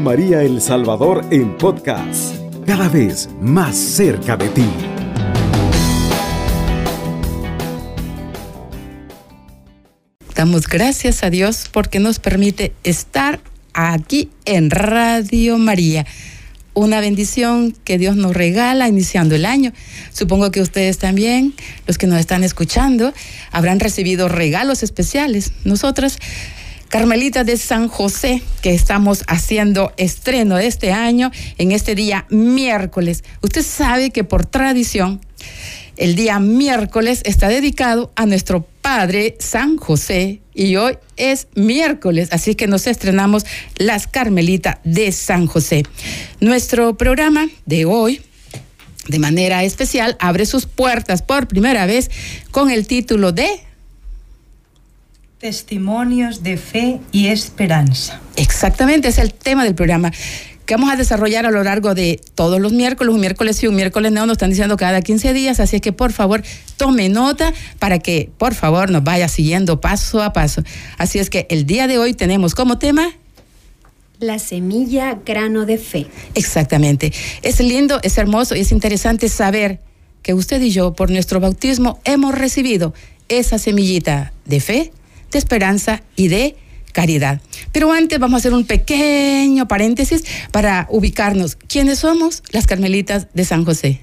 María El Salvador en podcast, cada vez más cerca de ti. Damos gracias a Dios porque nos permite estar aquí en Radio María. Una bendición que Dios nos regala iniciando el año. Supongo que ustedes también, los que nos están escuchando, habrán recibido regalos especiales. Nosotras Carmelita de San José, que estamos haciendo estreno este año en este día miércoles. Usted sabe que por tradición el día miércoles está dedicado a nuestro Padre San José y hoy es miércoles, así que nos estrenamos las Carmelitas de San José. Nuestro programa de hoy de manera especial abre sus puertas por primera vez con el título de Testimonios de fe y esperanza. Exactamente, es el tema del programa que vamos a desarrollar a lo largo de todos los miércoles, un miércoles sí, un miércoles no, nos están diciendo cada 15 días, así que por favor tome nota para que por favor nos vaya siguiendo paso a paso. Así es que el día de hoy tenemos como tema la semilla grano de fe. Exactamente. Es lindo, es hermoso y es interesante saber que usted y yo por nuestro bautismo hemos recibido esa semillita de fe de esperanza y de caridad. Pero antes vamos a hacer un pequeño paréntesis para ubicarnos. ¿Quiénes somos? Las Carmelitas de San José.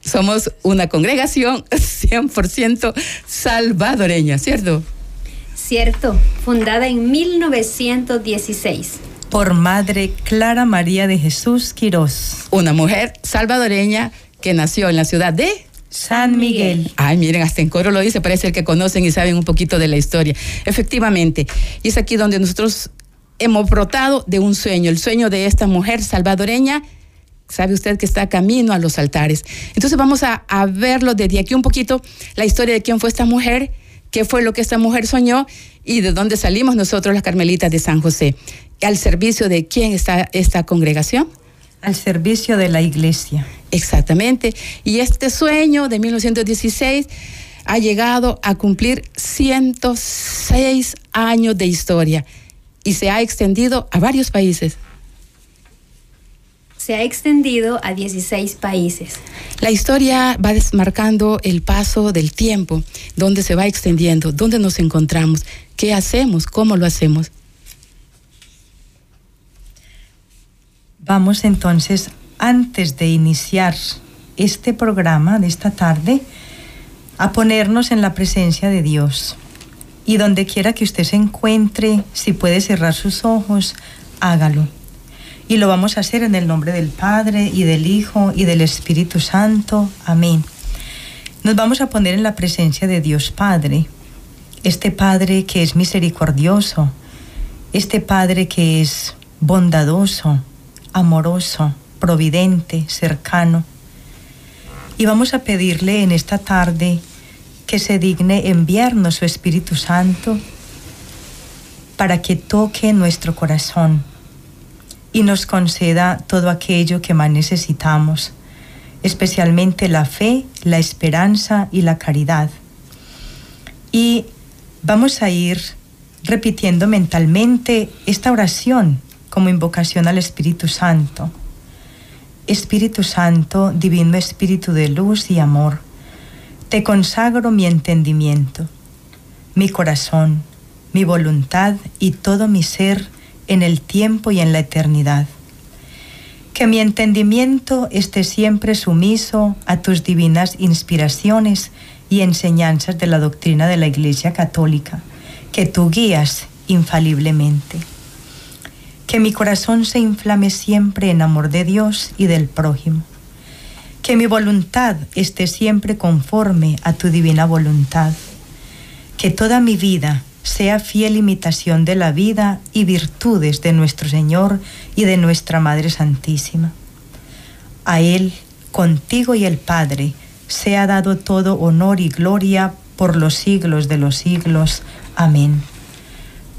Somos una congregación 100% salvadoreña, ¿cierto? Cierto, fundada en 1916. Por Madre Clara María de Jesús Quirós. Una mujer salvadoreña que nació en la ciudad de San Miguel. Ay, miren, hasta en coro lo dice, parece que conocen y saben un poquito de la historia. Efectivamente, y es aquí donde nosotros hemos brotado de un sueño, el sueño de esta mujer salvadoreña. Sabe usted que está camino a los altares. Entonces vamos a, a verlo desde aquí un poquito, la historia de quién fue esta mujer, qué fue lo que esta mujer soñó y de dónde salimos nosotros las Carmelitas de San José. ¿Al servicio de quién está esta congregación? Al servicio de la iglesia. Exactamente. Y este sueño de 1916 ha llegado a cumplir 106 años de historia y se ha extendido a varios países. Se ha extendido a 16 países. La historia va desmarcando el paso del tiempo, dónde se va extendiendo, dónde nos encontramos, qué hacemos, cómo lo hacemos. Vamos entonces antes de iniciar este programa de esta tarde, a ponernos en la presencia de Dios. Y donde quiera que usted se encuentre, si puede cerrar sus ojos, hágalo. Y lo vamos a hacer en el nombre del Padre y del Hijo y del Espíritu Santo. Amén. Nos vamos a poner en la presencia de Dios Padre, este Padre que es misericordioso, este Padre que es bondadoso, amoroso, providente, cercano. Y vamos a pedirle en esta tarde que se digne enviarnos su Espíritu Santo para que toque nuestro corazón y nos conceda todo aquello que más necesitamos, especialmente la fe, la esperanza y la caridad. Y vamos a ir repitiendo mentalmente esta oración como invocación al Espíritu Santo. Espíritu Santo, Divino Espíritu de luz y amor, te consagro mi entendimiento, mi corazón, mi voluntad y todo mi ser en el tiempo y en la eternidad. Que mi entendimiento esté siempre sumiso a tus divinas inspiraciones y enseñanzas de la doctrina de la Iglesia Católica, que tú guías infaliblemente que mi corazón se inflame siempre en amor de Dios y del prójimo. Que mi voluntad esté siempre conforme a tu divina voluntad. Que toda mi vida sea fiel imitación de la vida y virtudes de nuestro Señor y de nuestra Madre Santísima. A Él, contigo y el Padre, sea dado todo honor y gloria por los siglos de los siglos. Amén.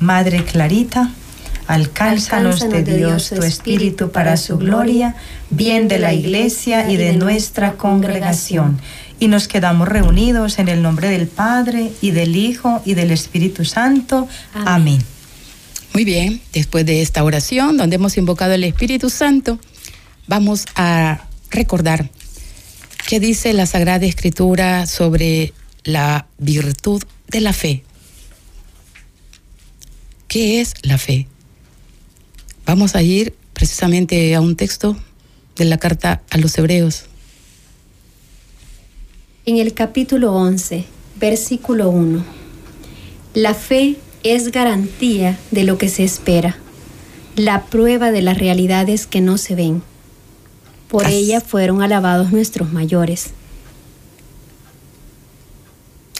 Madre Clarita, alcánzanos de Dios tu Espíritu para su gloria, bien de la Iglesia y de nuestra congregación. Y nos quedamos reunidos en el nombre del Padre y del Hijo y del Espíritu Santo. Amén. Muy bien, después de esta oración donde hemos invocado el Espíritu Santo, vamos a recordar qué dice la Sagrada Escritura sobre la virtud de la fe. ¿Qué es la fe? Vamos a ir precisamente a un texto de la carta a los hebreos. En el capítulo 11, versículo 1. La fe es garantía de lo que se espera, la prueba de las realidades que no se ven. Por ella fueron alabados nuestros mayores.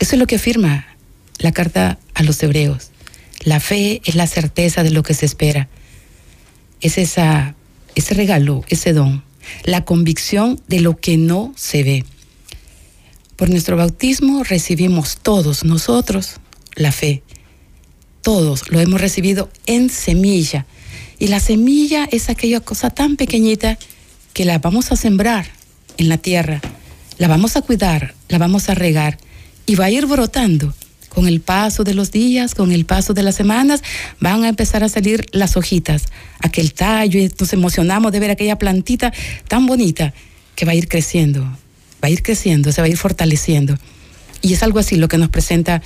Eso es lo que afirma la carta a los hebreos. La fe es la certeza de lo que se espera. Es esa, ese regalo, ese don, la convicción de lo que no se ve. Por nuestro bautismo recibimos todos nosotros la fe. Todos lo hemos recibido en semilla. Y la semilla es aquella cosa tan pequeñita que la vamos a sembrar en la tierra, la vamos a cuidar, la vamos a regar y va a ir brotando. Con el paso de los días, con el paso de las semanas, van a empezar a salir las hojitas, aquel tallo, y nos emocionamos de ver aquella plantita tan bonita que va a ir creciendo, va a ir creciendo, se va a ir fortaleciendo. Y es algo así lo que nos presenta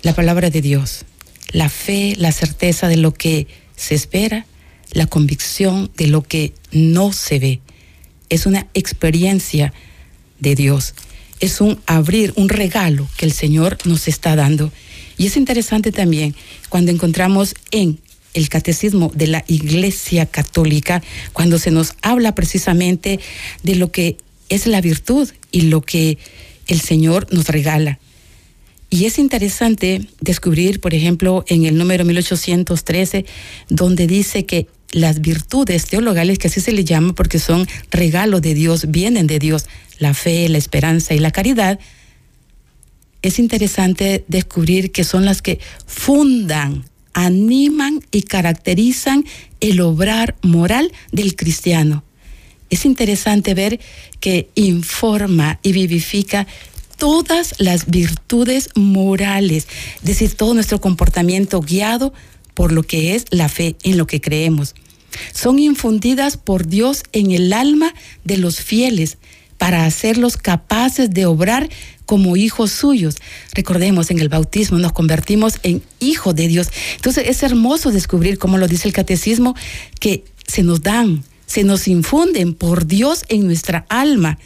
la palabra de Dios. La fe, la certeza de lo que se espera la convicción de lo que no se ve. Es una experiencia de Dios. Es un abrir, un regalo que el Señor nos está dando. Y es interesante también cuando encontramos en el catecismo de la Iglesia Católica, cuando se nos habla precisamente de lo que es la virtud y lo que el Señor nos regala. Y es interesante descubrir, por ejemplo, en el número 1813, donde dice que las virtudes teologales, que así se le llama porque son regalos de Dios, vienen de Dios, la fe, la esperanza y la caridad, es interesante descubrir que son las que fundan, animan y caracterizan el obrar moral del cristiano. Es interesante ver que informa y vivifica todas las virtudes morales, es decir, todo nuestro comportamiento guiado por lo que es la fe en lo que creemos. Son infundidas por Dios en el alma de los fieles para hacerlos capaces de obrar como hijos suyos. Recordemos, en el bautismo nos convertimos en hijos de Dios. Entonces es hermoso descubrir, como lo dice el catecismo, que se nos dan, se nos infunden por Dios en nuestra alma.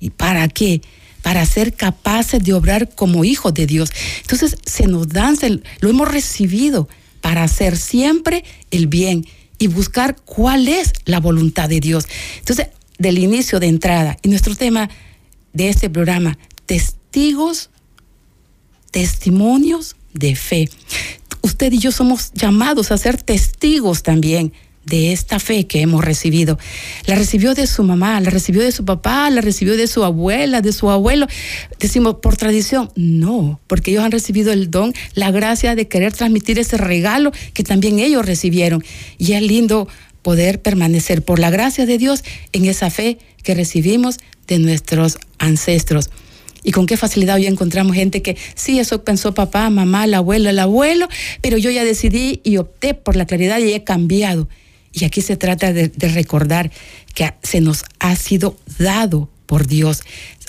¿Y para qué? Para ser capaces de obrar como hijos de Dios. Entonces se nos dan, lo hemos recibido para hacer siempre el bien y buscar cuál es la voluntad de Dios. Entonces, del inicio de entrada, y nuestro tema de este programa, testigos, testimonios de fe. Usted y yo somos llamados a ser testigos también de esta fe que hemos recibido. La recibió de su mamá, la recibió de su papá, la recibió de su abuela, de su abuelo. Decimos, por tradición, no, porque ellos han recibido el don, la gracia de querer transmitir ese regalo que también ellos recibieron. Y es lindo poder permanecer por la gracia de Dios en esa fe que recibimos de nuestros ancestros. Y con qué facilidad hoy encontramos gente que sí, eso pensó papá, mamá, la abuela, el abuelo, pero yo ya decidí y opté por la claridad y he cambiado. Y aquí se trata de, recordar que se nos ha sido dado por Dios,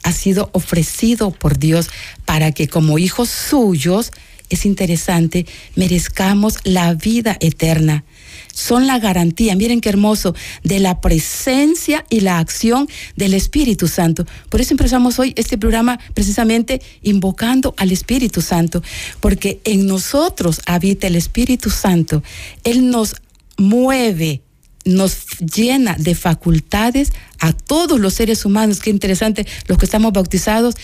ha sido ofrecido por Dios para que como hijos suyos es interesante, merezcamos la vida eterna. Son la garantía, miren qué hermoso, de la presencia y la acción del Espíritu Santo. Por eso empezamos hoy este programa precisamente invocando al Espíritu Santo, porque en nosotros habita el Espíritu Santo. Él nos mueve, nos llena de facultades a todos los seres humanos, qué interesante, los que estamos bautizados,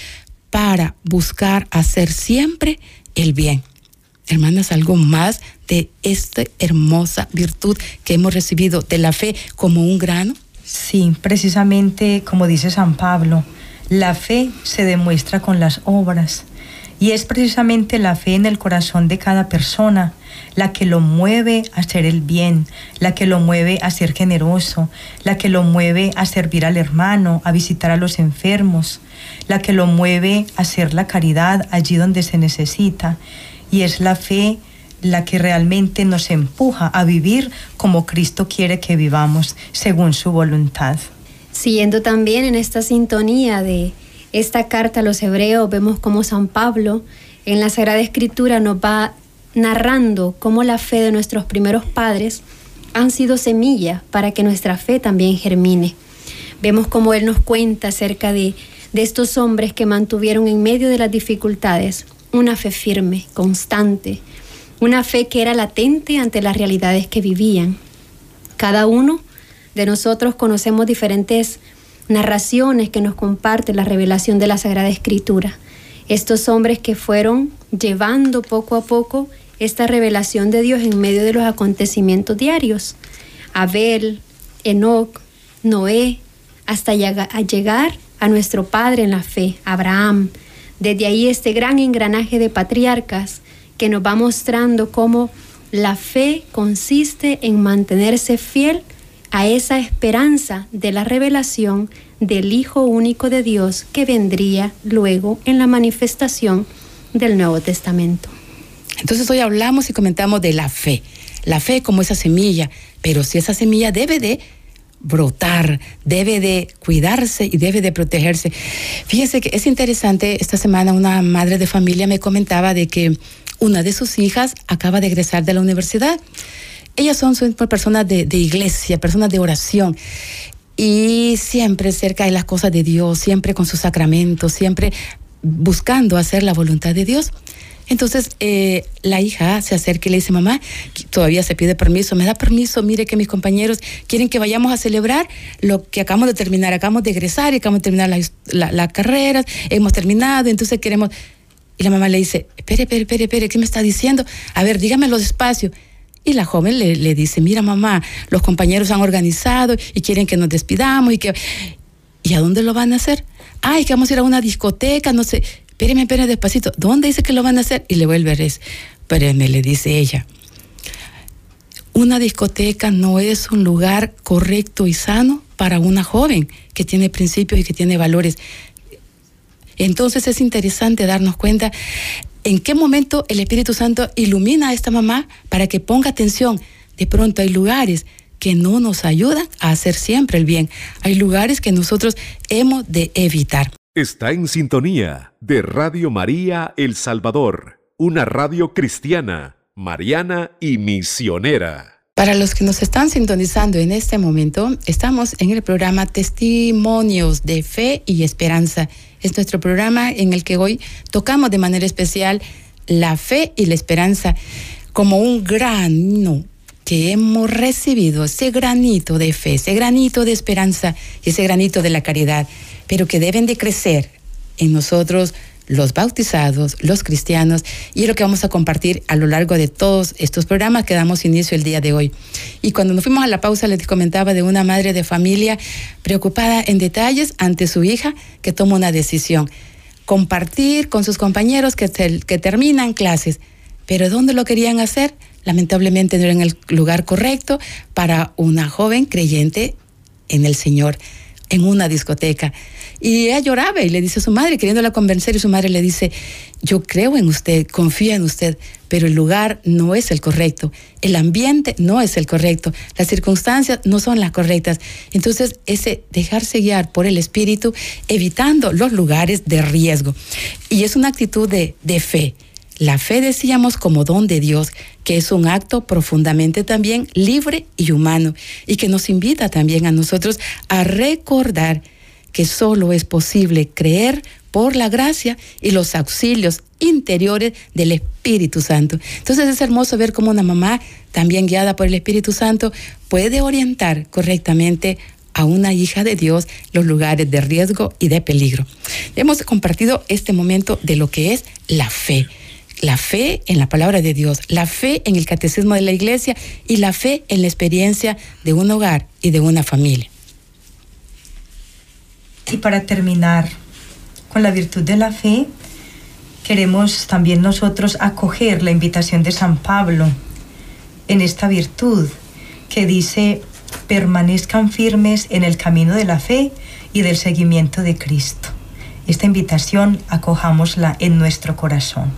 para buscar hacer siempre el bien. Hermanas, algo más de esta hermosa virtud que hemos recibido de la fe como un grano. Sí, precisamente como dice San Pablo, la fe se demuestra con las obras. Y es precisamente la fe en el corazón de cada persona la que lo mueve a hacer el bien, la que lo mueve a ser generoso, la que lo mueve a servir al hermano, a visitar a los enfermos, la que lo mueve a hacer la caridad allí donde se necesita. Y es la fe la que realmente nos empuja a vivir como Cristo quiere que vivamos, según su voluntad. Siguiendo también en esta sintonía de esta carta a los hebreos, vemos como San Pablo en la Sagrada Escritura nos va narrando cómo la fe de nuestros primeros padres han sido semilla para que nuestra fe también germine. Vemos cómo Él nos cuenta acerca de, de estos hombres que mantuvieron en medio de las dificultades una fe firme, constante, una fe que era latente ante las realidades que vivían. Cada uno de nosotros conocemos diferentes narraciones que nos comparte la revelación de la Sagrada Escritura. Estos hombres que fueron llevando poco a poco esta revelación de Dios en medio de los acontecimientos diarios. Abel, Enoch, Noé, hasta llegar a nuestro Padre en la fe, Abraham. Desde ahí este gran engranaje de patriarcas que nos va mostrando cómo la fe consiste en mantenerse fiel a esa esperanza de la revelación del Hijo único de Dios que vendría luego en la manifestación del Nuevo Testamento. Entonces hoy hablamos y comentamos de la fe, la fe como esa semilla, pero si esa semilla debe de brotar, debe de cuidarse y debe de protegerse. Fíjese que es interesante, esta semana una madre de familia me comentaba de que una de sus hijas acaba de egresar de la universidad ellas son, personas de, iglesia, personas de oración y siempre cerca de las cosas de Dios, siempre con sus sacramentos, siempre buscando hacer la voluntad de Dios. Entonces eh, la hija se acerca y le dice, mamá, todavía se pide permiso, me da permiso, mire que mis compañeros quieren que vayamos a celebrar lo que acabamos de terminar, acabamos de egresar y acabamos de terminar la, la, carrera, hemos terminado, entonces queremos... Y la mamá le dice, espere, espere, espere, espere, ¿qué me está diciendo? A ver, dígamelo despacio. Y la joven le, dice, mira mamá, los compañeros han organizado y quieren que nos despidamos y que... ¿Y a dónde lo van a hacer? Ay, que vamos a ir a una discoteca, no sé. Espéreme, espéreme despacito. ¿Dónde dice que lo van a hacer? Y le vuelve a decir, espéreme, le dice ella. Una discoteca no es un lugar correcto y sano para una joven que tiene principios y que tiene valores. Entonces es interesante darnos cuenta en qué momento el Espíritu Santo ilumina a esta mamá para que ponga atención. De pronto hay lugares que no nos ayudan a hacer siempre el bien. Hay lugares que nosotros hemos de evitar. Está en sintonía de Radio María El Salvador, una radio cristiana, mariana y misionera. Para los que nos están sintonizando en este momento, estamos en el programa Testimonios de Fe y Esperanza es nuestro programa en el que hoy tocamos de manera especial la fe y la esperanza como un grano que hemos recibido, ese granito de fe, ese granito de esperanza y ese granito de la caridad, pero que deben de crecer en nosotros los bautizados, los cristianos, y es lo que vamos a compartir a lo largo de todos estos programas que damos inicio el día de hoy. Y cuando nos fuimos a la pausa les comentaba de una madre de familia preocupada en detalles ante su hija que toma una decisión, compartir con sus compañeros que, que terminan clases, pero ¿dónde lo querían hacer? Lamentablemente no era en el lugar correcto para una joven creyente en el Señor, en una discoteca. Y ella lloraba y le dice a su madre, queriéndola convencer, y su madre le dice, yo creo en usted, confío en usted, pero el lugar no es el correcto, el ambiente no es el correcto, las circunstancias no son las correctas. Entonces, ese dejarse guiar por el Espíritu, evitando los lugares de riesgo. Y es una actitud de, de fe. La fe decíamos como don de Dios, que es un acto profundamente también libre y humano, y que nos invita también a nosotros a recordar que solo es posible creer por la gracia y los auxilios interiores del Espíritu Santo. Entonces es hermoso ver cómo una mamá, también guiada por el Espíritu Santo, puede orientar correctamente a una hija de Dios los lugares de riesgo y de peligro. Hemos compartido este momento de lo que es la fe. La fe en la palabra de Dios, la fe en el catecismo de la iglesia y la fe en la experiencia de un hogar y de una familia. Y para terminar, con la virtud de la fe, queremos también nosotros acoger la invitación de San Pablo en esta virtud que dice, permanezcan firmes en el camino de la fe y del seguimiento de Cristo. Esta invitación acojámosla en nuestro corazón.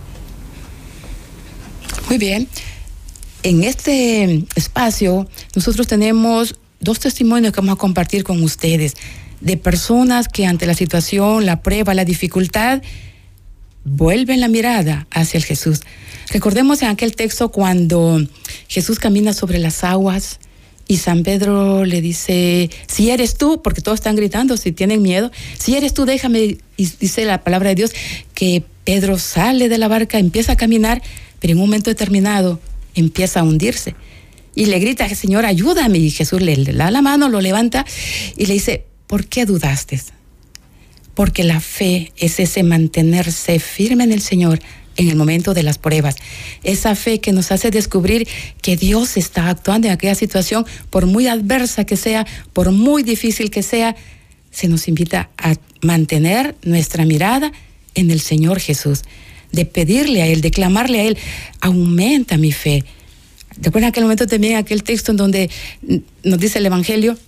Muy bien. En este espacio nosotros tenemos dos testimonios que vamos a compartir con ustedes de personas que ante la situación, la prueba, la dificultad, vuelven la mirada hacia el Jesús. Recordemos en aquel texto cuando Jesús camina sobre las aguas y San Pedro le dice, si eres tú, porque todos están gritando, si tienen miedo, si eres tú, déjame, y dice la palabra de Dios, que Pedro sale de la barca, empieza a caminar, pero en un momento determinado empieza a hundirse. Y le grita, Señor, ayúdame. Y Jesús le, le da la mano, lo levanta y le dice, ¿Por qué dudaste? Porque la fe es ese mantenerse firme en el Señor en el momento de las pruebas. Esa fe que nos hace descubrir que Dios está actuando en aquella situación, por muy adversa que sea, por muy difícil que sea, se nos invita a mantener nuestra mirada en el Señor Jesús, de pedirle a Él, de clamarle a Él, aumenta mi fe. Recuerda aquel momento también, aquel texto en donde nos dice el Evangelio,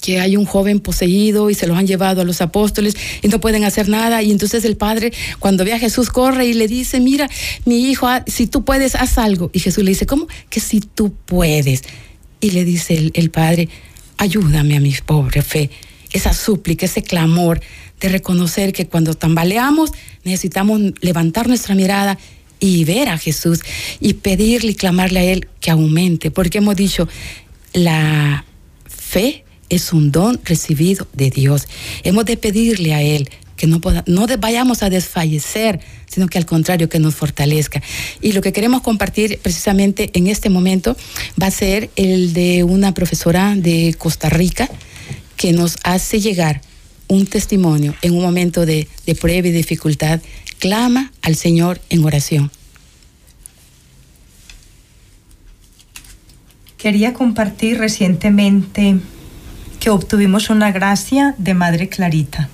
que hay un joven poseído y se lo han llevado a los apóstoles y no pueden hacer nada. Y entonces el padre, cuando ve a Jesús, corre y le dice, mira, mi hijo, si tú puedes, haz algo. Y Jesús le dice, ¿cómo? Que si tú puedes. Y le dice el, el padre, ayúdame a mi pobre fe. Esa súplica, ese clamor de reconocer que cuando tambaleamos necesitamos levantar nuestra mirada y ver a Jesús y pedirle y clamarle a Él que aumente, porque hemos dicho, la fe es un don recibido de Dios. Hemos de pedirle a Él que no, no vayamos a desfallecer, sino que al contrario, que nos fortalezca. Y lo que queremos compartir precisamente en este momento va a ser el de una profesora de Costa Rica que nos hace llegar un testimonio en un momento de, de prueba y dificultad. Clama al Señor en oración. Quería compartir recientemente que obtuvimos una gracia de Madre Clarita.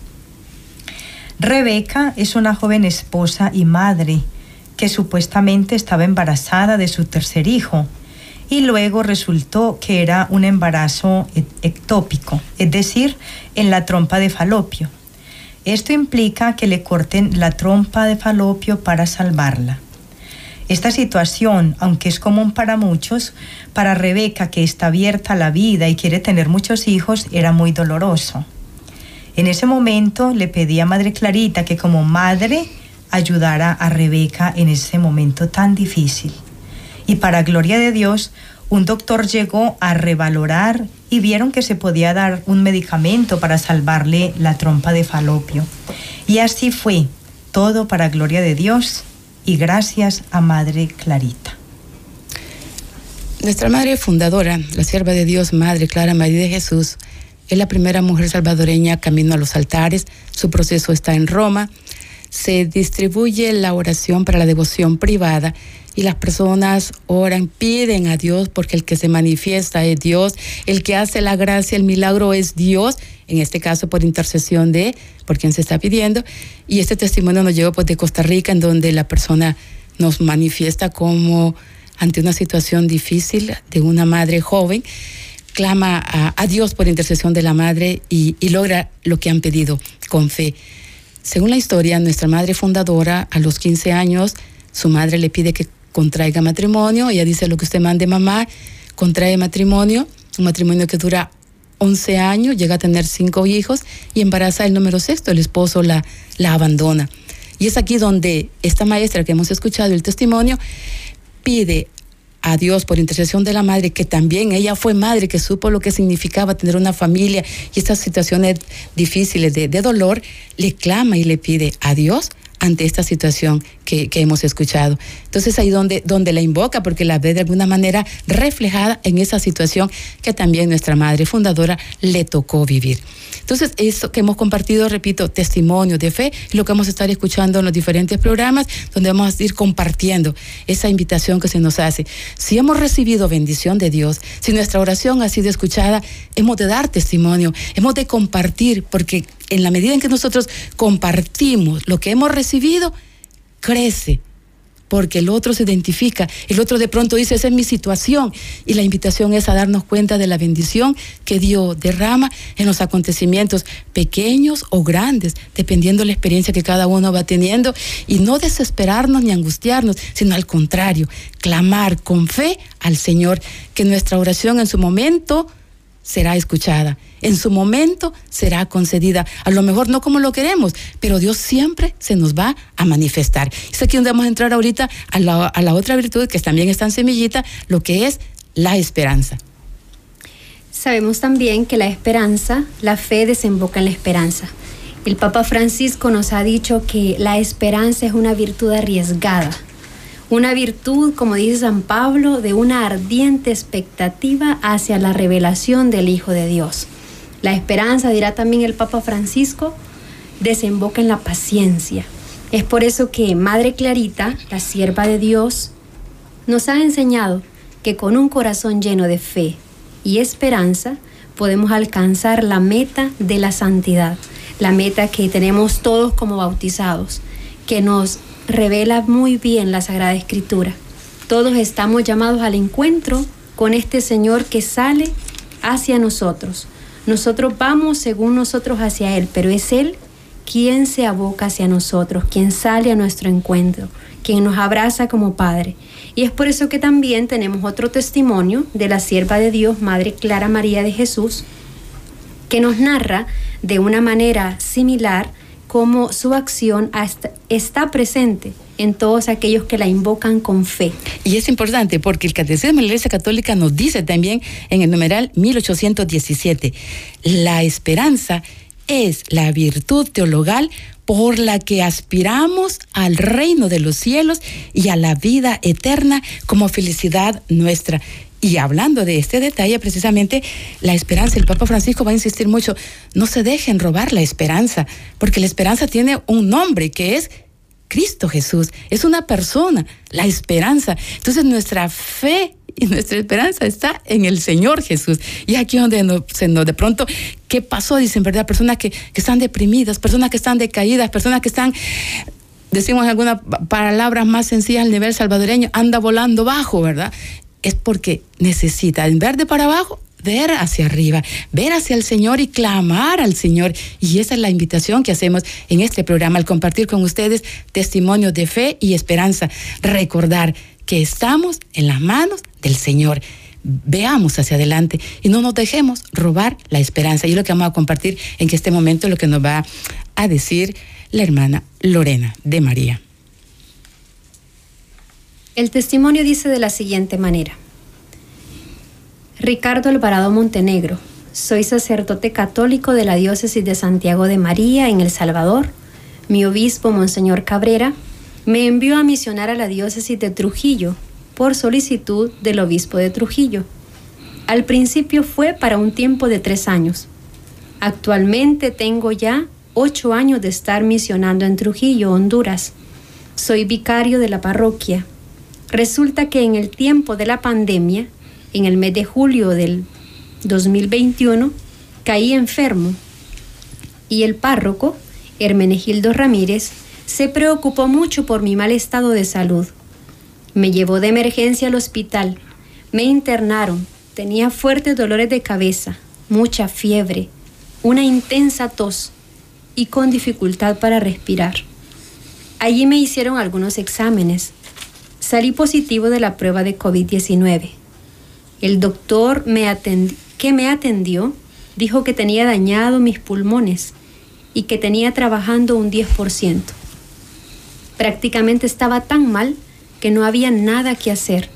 Rebeca es una joven esposa y madre que supuestamente estaba embarazada de su tercer hijo y luego resultó que era un embarazo e-, ectópico, es decir, en la trompa de falopio. Esto implica que le corten la trompa de falopio para salvarla. Esta situación, aunque es común para muchos, para Rebeca, que está abierta a la vida y quiere tener muchos hijos, era muy doloroso. En ese momento le pedí a Madre Clarita que como madre ayudara a Rebeca en ese momento tan difícil. Y para gloria de Dios, un doctor llegó a revalorar y vieron que se podía dar un medicamento para salvarle la trompa de falopio. Y así fue, todo para gloria de Dios y gracias a Madre Clarita. Nuestra madre fundadora, la sierva de Dios, Madre Clara María de Jesús, es la primera mujer salvadoreña camino a los altares. Su proceso está en Roma. Se distribuye la oración para la devoción privada y las personas oran, piden a Dios porque el que se manifiesta es Dios, el que hace la gracia, el milagro es Dios, en este caso por intercesión de por quien se está pidiendo. Y este testimonio nos llegó pues, de Costa Rica, en donde la persona nos manifiesta como ante una situación difícil de una madre joven, clama a, Dios por intercesión de la madre y, y logra lo que han pedido con fe. Según la historia, nuestra madre fundadora, a los 15 años, su madre le pide que contraiga matrimonio. Ella dice lo que usted mande mamá, contrae matrimonio, un matrimonio que dura 11 años, llega a tener cinco hijos y embaraza el número sexto. El esposo la, la abandona. Y es aquí donde esta maestra que hemos escuchado el testimonio pide a Dios por intercesión de la madre, que también ella fue madre, que supo lo que significaba tener una familia y estas situaciones difíciles de, de dolor, le clama y le pide a Dios ante esta situación que, hemos escuchado. Entonces ahí donde, donde la invoca, porque la ve de alguna manera reflejada en esa situación que también nuestra madre fundadora le tocó vivir. Entonces, eso que hemos compartido, repito, testimonio de fe, lo que vamos a estar escuchando en los diferentes programas, donde vamos a ir compartiendo esa invitación que se nos hace. Si hemos recibido bendición de Dios, si nuestra oración ha sido escuchada, hemos de dar testimonio, hemos de compartir, porque en la medida en que nosotros compartimos lo que hemos recibido, crece porque el otro se identifica, el otro de pronto dice, esa es mi situación, y la invitación es a darnos cuenta de la bendición que Dios derrama en los acontecimientos pequeños o grandes, dependiendo de la experiencia que cada uno va teniendo, y no desesperarnos ni angustiarnos, sino al contrario, clamar con fe al Señor, que nuestra oración en su momento será escuchada. En su momento será concedida. A lo mejor no como lo queremos, pero Dios siempre se nos va a manifestar. Es aquí donde vamos a entrar ahorita a la, a la otra virtud que también está en semillita, lo que es la esperanza. Sabemos también que la esperanza, la fe desemboca en la esperanza. El Papa Francisco nos ha dicho que la esperanza es una virtud arriesgada una virtud, como dice San Pablo, de una ardiente expectativa hacia la revelación del Hijo de Dios. La esperanza, dirá también el Papa Francisco, desemboca en la paciencia. Es por eso que Madre Clarita, la sierva de Dios, nos ha enseñado que con un corazón lleno de fe y esperanza podemos alcanzar la meta de la santidad, la meta que tenemos todos como bautizados, que nos revela muy bien la Sagrada Escritura. Todos estamos llamados al encuentro con este Señor que sale hacia nosotros. Nosotros vamos según nosotros hacia Él, pero es Él quien se aboca hacia nosotros, quien sale a nuestro encuentro, quien nos abraza como Padre. Y es por eso que también tenemos otro testimonio de la sierva de Dios, Madre Clara María de Jesús, que nos narra de una manera similar cómo su acción está presente en todos aquellos que la invocan con fe. Y es importante porque el Catecismo de la Iglesia Católica nos dice también en el numeral 1817, la esperanza es la virtud teologal por la que aspiramos al reino de los cielos y a la vida eterna como felicidad nuestra. Y hablando de este detalle, precisamente la esperanza, el Papa Francisco va a insistir mucho, no se dejen robar la esperanza, porque la esperanza tiene un nombre que es Cristo Jesús, es una persona, la esperanza. Entonces nuestra fe y nuestra esperanza está en el Señor Jesús. Y aquí donde no, se nos de pronto, ¿qué pasó? Dicen, ¿verdad? Personas que, que están deprimidas, personas que están decaídas, personas que están decimos algunas palabras más sencillas al nivel salvadoreño, anda volando bajo, ¿verdad? Es porque necesita, en ver de para abajo, ver hacia arriba, ver hacia el Señor y clamar al Señor. Y esa es la invitación que hacemos en este programa, al compartir con ustedes testimonios de fe y esperanza. Recordar que estamos en las manos del Señor. Veamos hacia adelante y no nos dejemos robar la esperanza. Y lo que vamos a compartir en este momento, lo que nos va a decir la hermana Lorena de María. El testimonio dice de la siguiente manera. Ricardo Alvarado Montenegro, soy sacerdote católico de la diócesis de Santiago de María en El Salvador. Mi obispo, Monseñor Cabrera, me envió a misionar a la diócesis de Trujillo por solicitud del obispo de Trujillo. Al principio fue para un tiempo de tres años. Actualmente tengo ya ocho años de estar misionando en Trujillo, Honduras. Soy vicario de la parroquia Resulta que en el tiempo de la pandemia, en el mes de julio del 2021, caí enfermo y el párroco, Hermenegildo Ramírez, se preocupó mucho por mi mal estado de salud. Me llevó de emergencia al hospital, me internaron, tenía fuertes dolores de cabeza, mucha fiebre, una intensa tos y con dificultad para respirar. Allí me hicieron algunos exámenes, salí positivo de la prueba de COVID-19. El doctor que me atendió dijo que tenía dañado mis pulmones y que tenía trabajando un 10%. Prácticamente estaba tan mal que no había nada que hacer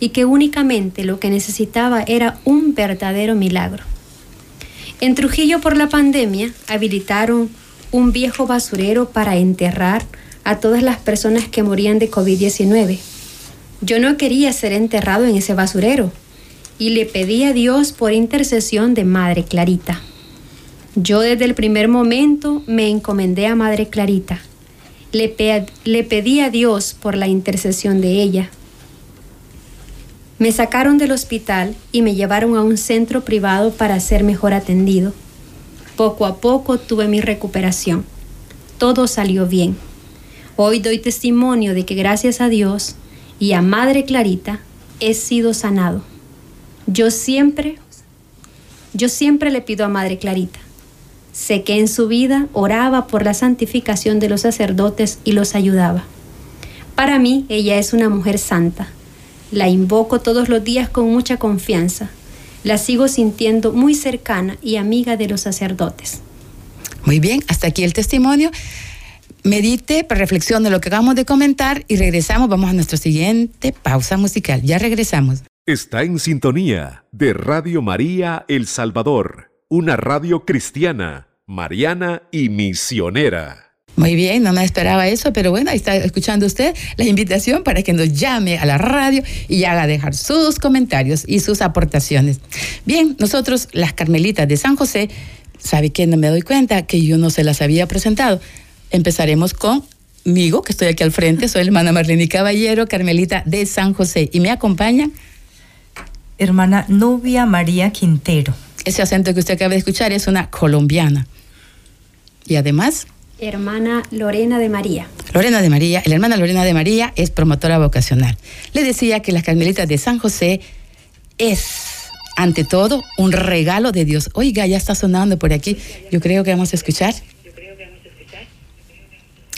y que únicamente lo que necesitaba era un verdadero milagro. En Trujillo por la pandemia habilitaron un viejo basurero para enterrar a todas las personas que morían de COVID-19. Yo no quería ser enterrado en ese basurero y le pedí a Dios por intercesión de Madre Clarita. Yo desde el primer momento me encomendé a Madre Clarita. Le, le pedí a Dios por la intercesión de ella. Me sacaron del hospital y me llevaron a un centro privado para ser mejor atendido. Poco a poco tuve mi recuperación. Todo salió bien. Hoy doy testimonio de que gracias a Dios y a Madre Clarita he sido sanado. Yo siempre, yo siempre le pido a Madre Clarita. Sé que en su vida oraba por la santificación de los sacerdotes y los ayudaba. Para mí, ella es una mujer santa. La invoco todos los días con mucha confianza. La sigo sintiendo muy cercana y amiga de los sacerdotes. Muy bien, hasta aquí el testimonio medite, reflexione lo que acabamos de comentar y regresamos. Vamos a nuestra siguiente pausa musical. Ya regresamos. Está en sintonía de Radio María El Salvador, una radio cristiana, mariana y misionera. Muy bien, no me esperaba eso, pero bueno, ahí está escuchando usted la invitación para que nos llame a la radio y haga dejar sus comentarios y sus aportaciones. Bien, nosotros, las Carmelitas de San José, ¿sabe que no me doy cuenta que yo no se las había presentado? Empezaremos conmigo, que estoy aquí al frente, soy hermana Marlene Caballero, Carmelita de San José, y me acompaña. Hermana Nubia María Quintero. Ese acento que usted acaba de escuchar es una colombiana. Y además. Hermana Lorena de María. Lorena de María, la hermana Lorena de María es promotora vocacional. Le decía que las Carmelitas de San José es, ante todo, un regalo de Dios. Oiga, ya está sonando por aquí. Yo creo que vamos a escuchar.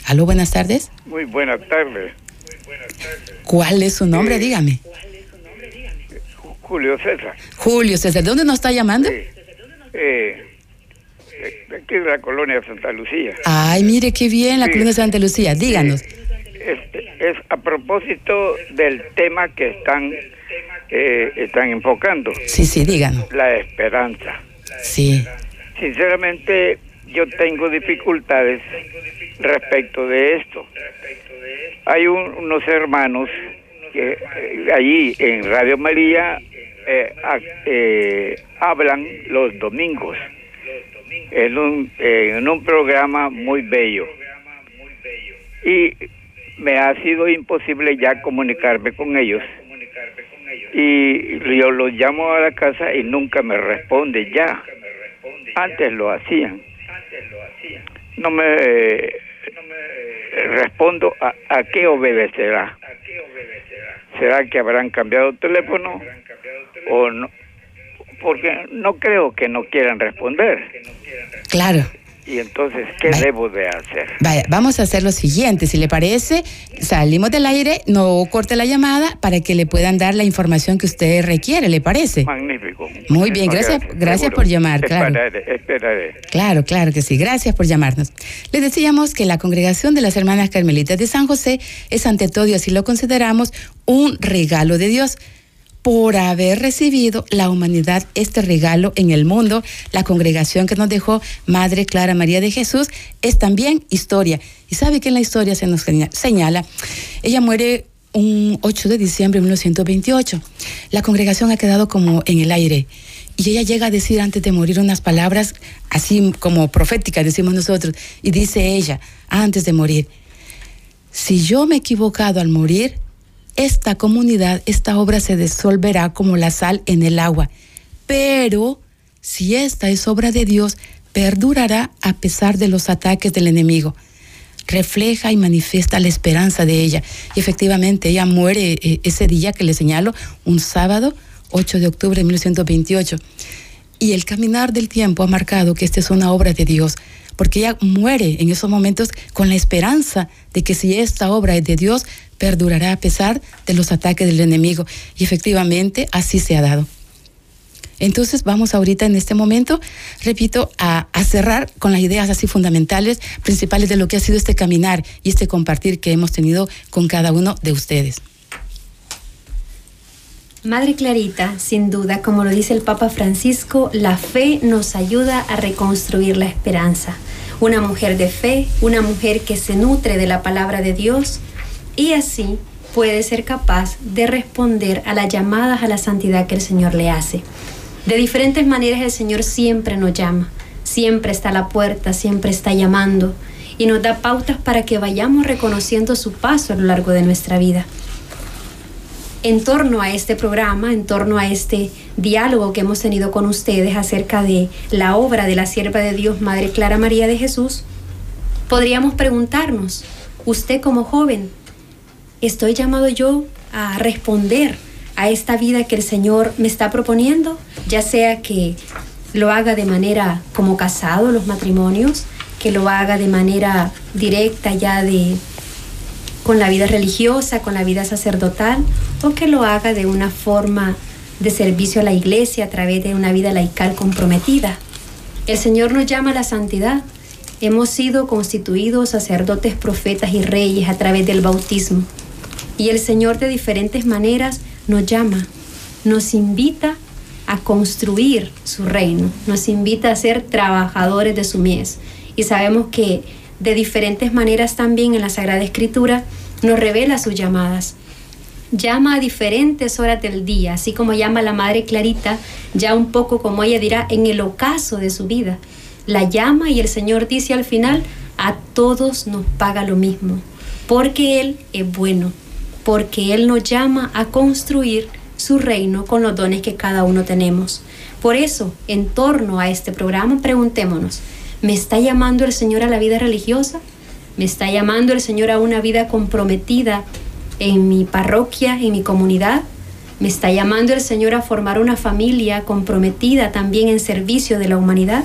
Aló, buenas tardes. Muy buenas tardes. ¿Cuál es su nombre? Dígame. Julio César. Julio César, ¿de dónde nos está llamando? Eh, de aquí de la colonia de Santa Lucía. Ay, mire qué bien la colonia de Santa Lucía. Díganos. Este, es a propósito del tema que están eh, están enfocando. Sí, sí, díganos. La esperanza. Sí. Sinceramente, yo tengo dificultades respecto de esto. Hay unos hermanos que eh, allí en Radio María eh, eh, hablan los domingos en un, en un programa muy bello. Y me ha sido imposible ya comunicarme con ellos. Y yo los llamo a la casa y nunca me responde ya. Antes lo hacían no me, respondo a, a, qué obedecerá. ¿Será que habrán cambiado el teléfono o no? Porque no creo que no quieran responder. Claro. Y entonces, ¿qué debo de hacer? Vaya, vamos a hacer lo siguiente, si le parece, salimos del aire, no corte la llamada para que le puedan dar la información que usted requiere, ¿le parece? Magnífico. Muy bien, gracias, gracias, por llamar, claro. Esperaré, Claro, claro que sí, gracias por llamarnos. Les decíamos que la congregación de las hermanas carmelitas de San José es ante todo, y así lo consideramos, un regalo de Dios por haber recibido la humanidad este regalo en el mundo. La congregación que nos dejó Madre Clara María de Jesús es también historia. Y sabe que en la historia se nos señala, ella muere un 8 de diciembre de 1928. La congregación ha quedado como en el aire. Y ella llega a decir antes de morir unas palabras así como proféticas, decimos nosotros. Y dice ella, antes de morir, si yo me he equivocado al morir, esta comunidad, esta obra se disolverá como la sal en el agua. Pero si esta es obra de Dios, perdurará a pesar de los ataques del enemigo. Refleja y manifiesta la esperanza de ella. Y efectivamente, ella muere eh, ese día que le señalo, un sábado, 8 de octubre de 1928. Y el caminar del tiempo ha marcado que esta es una obra de Dios, porque ella muere en esos momentos con la esperanza de que si esta obra es de Dios, perdurará a pesar de los ataques del enemigo. Y efectivamente así se ha dado. Entonces vamos ahorita en este momento, repito, a, a, cerrar con las ideas así fundamentales, principales de lo que ha sido este caminar y este compartir que hemos tenido con cada uno de ustedes. Madre Clarita, sin duda, como lo dice el Papa Francisco, la fe nos ayuda a reconstruir la esperanza. Una mujer de fe, una mujer que se nutre de la palabra de Dios y así puede ser capaz de responder a las llamadas a la santidad que el Señor le hace. De diferentes maneras el Señor siempre nos llama, siempre está a la puerta, siempre está llamando y nos da pautas para que vayamos reconociendo su paso a lo largo de nuestra vida en torno a este programa, en torno a este diálogo que hemos tenido con ustedes acerca de la obra de la sierva de Dios, Madre Clara María de Jesús, podríamos preguntarnos, usted como joven, ¿estoy llamado yo a responder a esta vida que el Señor me está proponiendo? Ya sea que lo haga de manera como casado, los matrimonios, que lo haga de manera directa ya de con la vida religiosa, con la vida sacerdotal, o que lo haga de una forma de servicio a la iglesia a través de una vida laical comprometida. El Señor nos llama a la santidad. Hemos sido constituidos sacerdotes, profetas y reyes a través del bautismo. Y el Señor de diferentes maneras nos llama, nos invita a construir su reino, nos invita a ser trabajadores de su mies. Y sabemos que de diferentes maneras también en la Sagrada Escritura nos revela sus llamadas. Llama a diferentes horas del día, así como llama la Madre Clarita, ya un poco como ella dirá, en el ocaso de su vida. La llama y el Señor dice al final, a todos nos paga lo mismo, porque Él es bueno, porque Él nos llama a construir su reino con los dones que cada uno tenemos. Por eso, en torno a este programa, preguntémonos, ¿Me está llamando el Señor a la vida religiosa? ¿Me está llamando el Señor a una vida comprometida en mi parroquia, en mi comunidad? ¿Me está llamando el Señor a formar una familia comprometida también en servicio de la humanidad?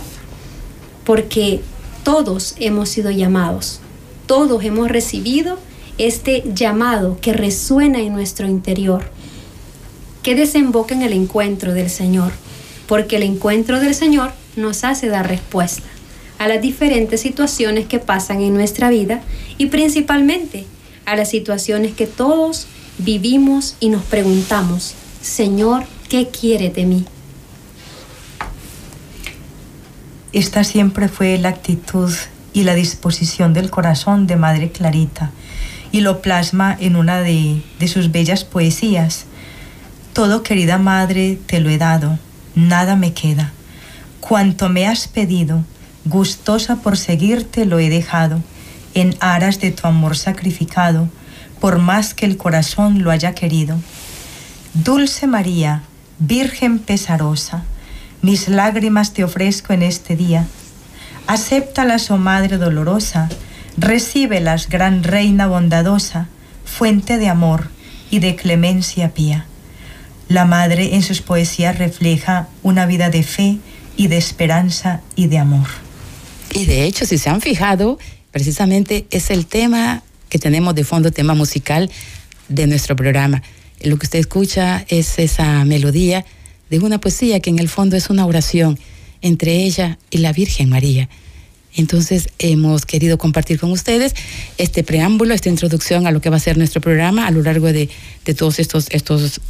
Porque todos hemos sido llamados, todos hemos recibido este llamado que resuena en nuestro interior, que desemboca en el encuentro del Señor, porque el encuentro del Señor nos hace dar respuesta a las diferentes situaciones que pasan en nuestra vida y principalmente a las situaciones que todos vivimos y nos preguntamos, Señor, ¿qué quiere de mí? Esta siempre fue la actitud y la disposición del corazón de Madre Clarita y lo plasma en una de, de sus bellas poesías. Todo, querida Madre, te lo he dado, nada me queda. Cuanto me has pedido, gustosa por seguirte lo he dejado, en aras de tu amor sacrificado, por más que el corazón lo haya querido. Dulce María, Virgen pesarosa, mis lágrimas te ofrezco en este día. Acéptalas, oh Madre dolorosa, recíbelas, gran Reina bondadosa, fuente de amor y de clemencia pía. La Madre en sus poesías refleja una vida de fe y de esperanza y de amor. Y de hecho, si se han fijado, precisamente es el tema que tenemos de fondo, tema musical de nuestro programa. Lo que usted escucha es esa melodía de una poesía que en el fondo es una oración entre ella y la Virgen María. Entonces hemos querido compartir con ustedes este preámbulo, esta introducción a lo que va a ser nuestro programa a lo largo de, de todos estos, estos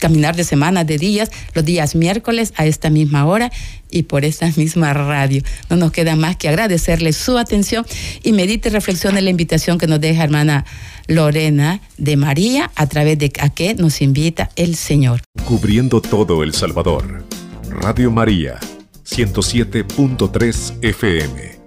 caminar de semana, de días, los días miércoles a esta misma hora y por esta misma radio. No nos queda más que agradecerle su atención y medite y reflexione la invitación que nos deja hermana Lorena de María a través de a qué nos invita el Señor. Cubriendo todo El Salvador. Radio María, 107.3 FM.